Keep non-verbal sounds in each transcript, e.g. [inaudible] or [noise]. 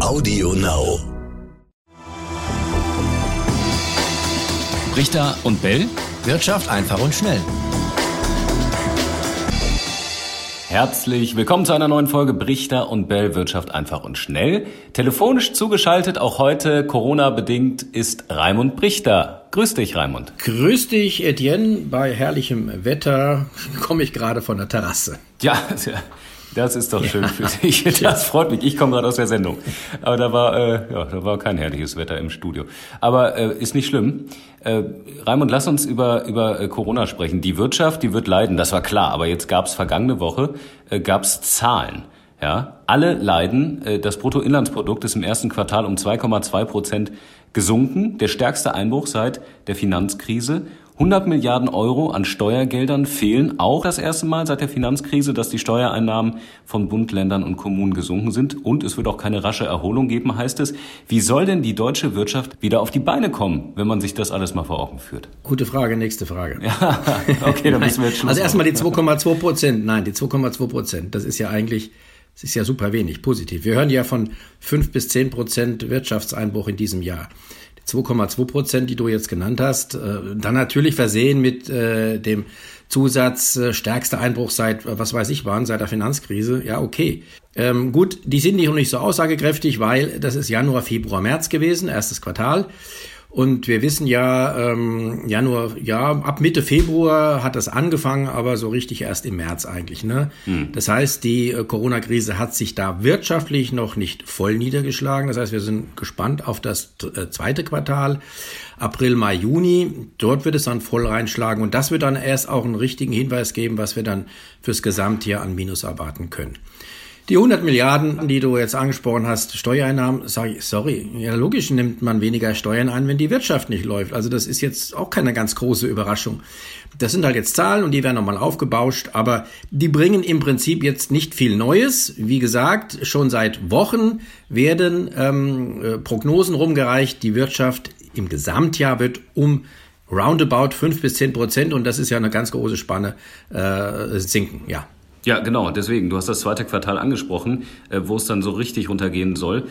Audio Now. Richter und Bell. Wirtschaft einfach und schnell. Herzlich willkommen zu einer neuen Folge Brichter und Bell Wirtschaft einfach und schnell. Telefonisch zugeschaltet, auch heute Corona-bedingt, ist Raimund Brichter. Grüß dich, Raimund. Grüß dich, Etienne. Bei herrlichem Wetter komme ich gerade von der Terrasse. Ja, [laughs] das ist doch schön ja. für dich. [laughs] Das freut mich. Ich komme gerade aus der Sendung. Aber da war, äh, ja, da war kein herrliches Wetter im Studio. Aber äh, ist nicht schlimm. Äh, Raimund, lass uns über, über äh, Corona sprechen. Die Wirtschaft, die wird leiden, das war klar. Aber jetzt gab es vergangene Woche, äh, gab es Zahlen. Ja, alle leiden. Äh, das Bruttoinlandsprodukt ist im ersten Quartal um 2,2 Prozent gesunken. Der stärkste Einbruch seit der Finanzkrise. 100 Milliarden Euro an Steuergeldern fehlen auch das erste Mal seit der Finanzkrise, dass die Steuereinnahmen von Bund, Ländern und Kommunen gesunken sind. Und es wird auch keine rasche Erholung geben, heißt es. Wie soll denn die deutsche Wirtschaft wieder auf die Beine kommen, wenn man sich das alles mal vor Augen führt? Gute Frage, nächste Frage. Ja, okay, dann müssen wir jetzt [laughs] Schluss Also erstmal die 2,2 Prozent. Nein, die 2,2 Prozent. Das ist ja eigentlich, das ist ja super wenig, positiv. Wir hören ja von 5 bis 10 Prozent Wirtschaftseinbruch in diesem Jahr. 2,2 Prozent, die du jetzt genannt hast, äh, dann natürlich versehen mit äh, dem Zusatz äh, stärkster Einbruch seit, was weiß ich wann, seit der Finanzkrise. Ja, okay. Ähm, gut, die sind nicht noch nicht so aussagekräftig, weil das ist Januar, Februar, März gewesen, erstes Quartal. Und wir wissen ja, ähm, Januar, ja, ab Mitte Februar hat das angefangen, aber so richtig erst im März eigentlich. Ne? Mhm. Das heißt, die äh, Corona-Krise hat sich da wirtschaftlich noch nicht voll niedergeschlagen. Das heißt, wir sind gespannt auf das äh, zweite Quartal, April, Mai, Juni. Dort wird es dann voll reinschlagen und das wird dann erst auch einen richtigen Hinweis geben, was wir dann fürs Gesamtjahr an Minus erwarten können. Die 100 Milliarden, die du jetzt angesprochen hast, Steuereinnahmen, sage ich, sorry, ja logisch nimmt man weniger Steuern ein, wenn die Wirtschaft nicht läuft. Also das ist jetzt auch keine ganz große Überraschung. Das sind halt jetzt Zahlen und die werden nochmal aufgebauscht, aber die bringen im Prinzip jetzt nicht viel Neues. Wie gesagt, schon seit Wochen werden ähm, äh, Prognosen rumgereicht, die Wirtschaft im Gesamtjahr wird um roundabout fünf bis zehn Prozent und das ist ja eine ganz große Spanne äh, sinken, ja. Ja, genau, deswegen. Du hast das zweite Quartal angesprochen, äh, wo es dann so richtig runtergehen soll.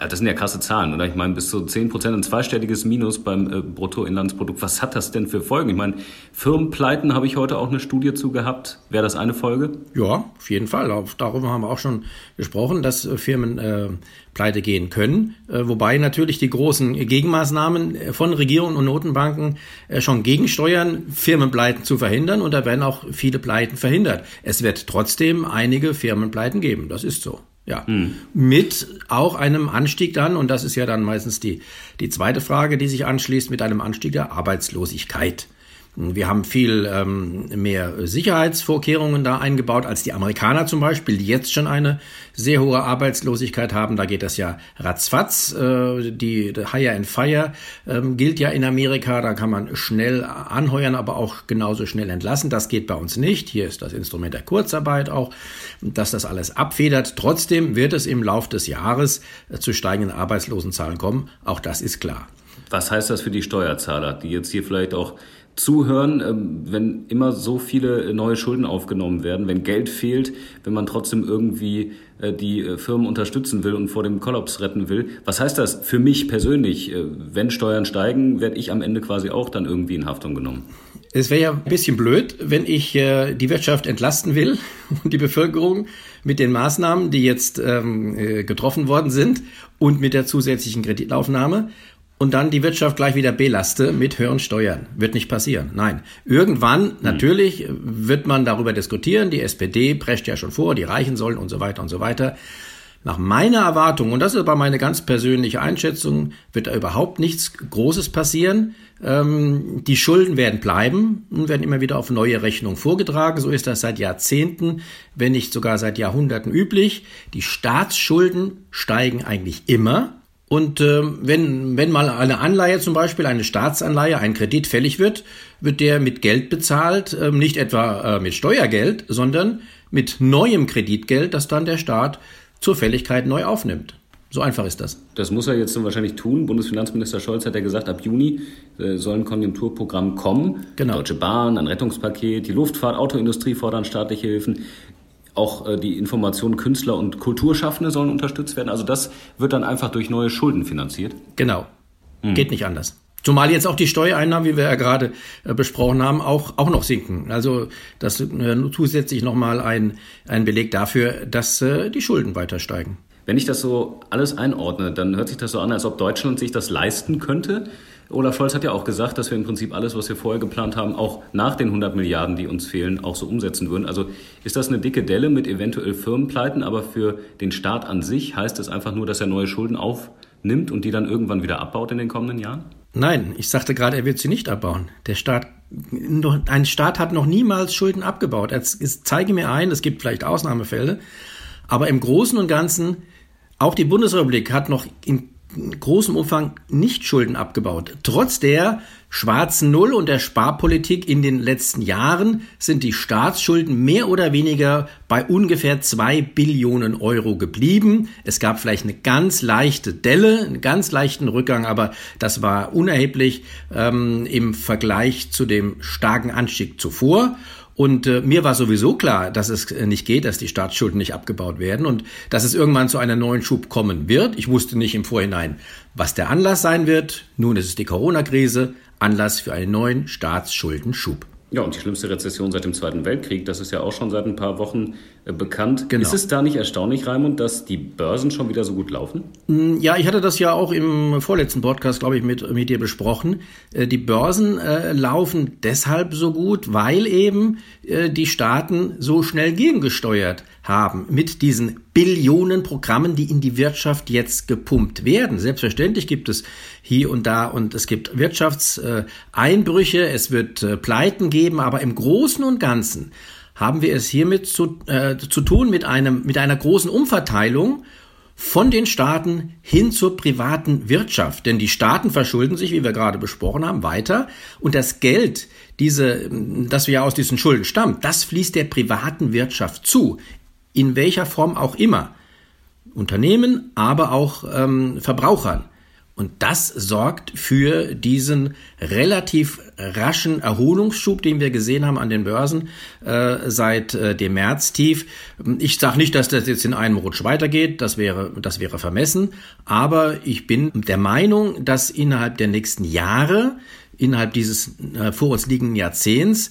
Äh, das sind ja krasse Zahlen, oder? Ich meine, bis zu 10 Prozent ein zweistelliges Minus beim äh, Bruttoinlandsprodukt. Was hat das denn für Folgen? Ich meine, Firmenpleiten habe ich heute auch eine Studie zu gehabt. Wäre das eine Folge? Ja, auf jeden Fall. Darüber haben wir auch schon gesprochen, dass Firmen äh, pleite gehen können. Äh, wobei natürlich die großen Gegenmaßnahmen äh, von Regierungen und Notenbanken äh, schon gegensteuern, Firmenpleiten zu verhindern. Und da werden auch viele Pleiten verhindert. Es wird trotzdem einige Firmenpleiten geben. Das ist so. Ja, hm. mit auch einem Anstieg dann, und das ist ja dann meistens die, die zweite Frage, die sich anschließt, mit einem Anstieg der Arbeitslosigkeit. Wir haben viel ähm, mehr Sicherheitsvorkehrungen da eingebaut als die Amerikaner zum Beispiel, die jetzt schon eine sehr hohe Arbeitslosigkeit haben. Da geht das ja ratzfatz. Äh, die, Hire and Fire ähm, gilt ja in Amerika. Da kann man schnell anheuern, aber auch genauso schnell entlassen. Das geht bei uns nicht. Hier ist das Instrument der Kurzarbeit auch, dass das alles abfedert. Trotzdem wird es im Lauf des Jahres äh, zu steigenden Arbeitslosenzahlen kommen. Auch das ist klar. Was heißt das für die Steuerzahler, die jetzt hier vielleicht auch zuhören, ähm, wenn immer so viele neue Schulden aufgenommen werden, wenn Geld fehlt, wenn man trotzdem irgendwie äh, die äh, Firmen unterstützen will und vor dem Kollaps retten will. Was heißt das für mich persönlich? Äh, wenn Steuern steigen, werde ich am Ende quasi auch dann irgendwie in Haftung genommen. Es wäre ja ein bisschen blöd, wenn ich die Wirtschaft entlasten will [laughs] und die Bevölkerung mit den Maßnahmen, die jetzt ähm, getroffen worden sind und mit der zusätzlichen Kreditaufnahme und dann die Wirtschaft gleich wieder belaste mit höheren Steuern. Wird nicht passieren. Nein. Irgendwann, hm. natürlich, wird man darüber diskutieren. Die SPD prescht ja schon vor, die reichen sollen und so weiter und so weiter. Nach meiner Erwartung, und das ist aber meine ganz persönliche Einschätzung, wird da überhaupt nichts Großes passieren. Ähm, die Schulden werden bleiben und werden immer wieder auf neue Rechnungen vorgetragen. So ist das seit Jahrzehnten, wenn nicht sogar seit Jahrhunderten üblich. Die Staatsschulden steigen eigentlich immer. Und äh, wenn, wenn mal eine Anleihe zum Beispiel, eine Staatsanleihe, ein Kredit fällig wird, wird der mit Geld bezahlt, äh, nicht etwa äh, mit Steuergeld, sondern mit neuem Kreditgeld, das dann der Staat zur Fälligkeit neu aufnimmt. So einfach ist das. Das muss er jetzt wahrscheinlich tun. Bundesfinanzminister Scholz hat ja gesagt, ab Juni äh, soll ein Konjunkturprogramm kommen. Genau. Deutsche Bahn, ein Rettungspaket, die Luftfahrt, Autoindustrie fordern staatliche Hilfen. Auch äh, die Informationen Künstler und Kulturschaffende sollen unterstützt werden. Also das wird dann einfach durch neue Schulden finanziert. Genau. Hm. Geht nicht anders. Zumal jetzt auch die Steuereinnahmen, wie wir ja gerade äh, besprochen haben, auch, auch noch sinken. Also das ist äh, zusätzlich nochmal ein, ein Beleg dafür, dass äh, die Schulden weiter steigen. Wenn ich das so alles einordne, dann hört sich das so an, als ob Deutschland sich das leisten könnte. Olaf Scholz hat ja auch gesagt, dass wir im Prinzip alles, was wir vorher geplant haben, auch nach den 100 Milliarden, die uns fehlen, auch so umsetzen würden. Also ist das eine dicke Delle mit eventuell Firmenpleiten, aber für den Staat an sich heißt es einfach nur, dass er neue Schulden aufnimmt und die dann irgendwann wieder abbaut in den kommenden Jahren? Nein, ich sagte gerade, er wird sie nicht abbauen. Der Staat, ein Staat hat noch niemals Schulden abgebaut. Jetzt zeige mir ein, es gibt vielleicht Ausnahmefälle, aber im Großen und Ganzen, auch die Bundesrepublik hat noch in großem Umfang nicht Schulden abgebaut. Trotz der schwarzen Null und der Sparpolitik in den letzten Jahren sind die Staatsschulden mehr oder weniger bei ungefähr zwei Billionen Euro geblieben. Es gab vielleicht eine ganz leichte Delle, einen ganz leichten Rückgang, aber das war unerheblich ähm, im Vergleich zu dem starken Anstieg zuvor. Und äh, mir war sowieso klar, dass es äh, nicht geht, dass die Staatsschulden nicht abgebaut werden und dass es irgendwann zu einer neuen Schub kommen wird. Ich wusste nicht im Vorhinein, was der Anlass sein wird. Nun ist es die Corona-Krise, Anlass für einen neuen Staatsschuldenschub. Ja, und die schlimmste Rezession seit dem Zweiten Weltkrieg, das ist ja auch schon seit ein paar Wochen bekannt. Genau. Ist es da nicht erstaunlich, Raimund, dass die Börsen schon wieder so gut laufen? Mm, ja, ich hatte das ja auch im vorletzten Podcast, glaube ich, mit, mit dir besprochen. Äh, die Börsen äh, laufen deshalb so gut, weil eben äh, die Staaten so schnell gegengesteuert haben mit diesen Billionen Programmen, die in die Wirtschaft jetzt gepumpt werden. Selbstverständlich gibt es hier und da und es gibt Wirtschaftseinbrüche, es wird äh, Pleiten geben, aber im Großen und Ganzen haben wir es hiermit zu, äh, zu tun mit einem, mit einer großen Umverteilung von den Staaten hin zur privaten Wirtschaft. Denn die Staaten verschulden sich, wie wir gerade besprochen haben, weiter. Und das Geld, diese, das ja aus diesen Schulden stammt, das fließt der privaten Wirtschaft zu in welcher Form auch immer. Unternehmen, aber auch ähm, Verbrauchern. Und das sorgt für diesen relativ raschen Erholungsschub, den wir gesehen haben an den Börsen äh, seit äh, dem Märztief. Ich sage nicht, dass das jetzt in einem Rutsch weitergeht, das wäre, das wäre vermessen, aber ich bin der Meinung, dass innerhalb der nächsten Jahre, innerhalb dieses äh, vor uns liegenden Jahrzehnts,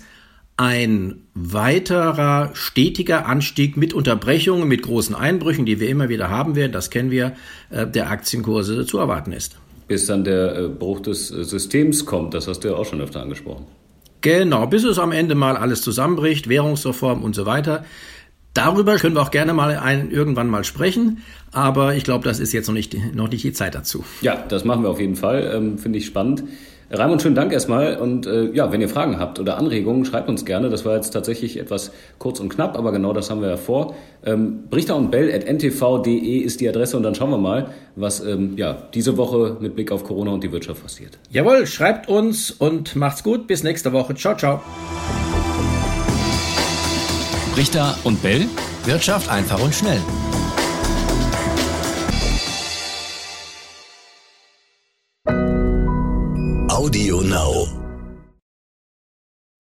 ein weiterer stetiger Anstieg mit Unterbrechungen, mit großen Einbrüchen, die wir immer wieder haben werden, das kennen wir, äh, der Aktienkurse zu erwarten ist. Bis dann der äh, Bruch des äh, Systems kommt, das hast du ja auch schon öfter angesprochen. Genau, bis es am Ende mal alles zusammenbricht, Währungsreform und so weiter. Darüber können wir auch gerne mal ein, irgendwann mal sprechen, aber ich glaube, das ist jetzt noch nicht, noch nicht die Zeit dazu. Ja, das machen wir auf jeden Fall, ähm, finde ich spannend. Raimund, schönen Dank erstmal. Und äh, ja, wenn ihr Fragen habt oder Anregungen, schreibt uns gerne. Das war jetzt tatsächlich etwas kurz und knapp, aber genau das haben wir ja vor. Ähm, Brichter und Bell at ntv.de ist die Adresse und dann schauen wir mal, was ähm, ja, diese Woche mit Blick auf Corona und die Wirtschaft passiert. Jawohl, schreibt uns und macht's gut. Bis nächste Woche. Ciao, ciao. Brichter und Bell. Wirtschaft einfach und schnell.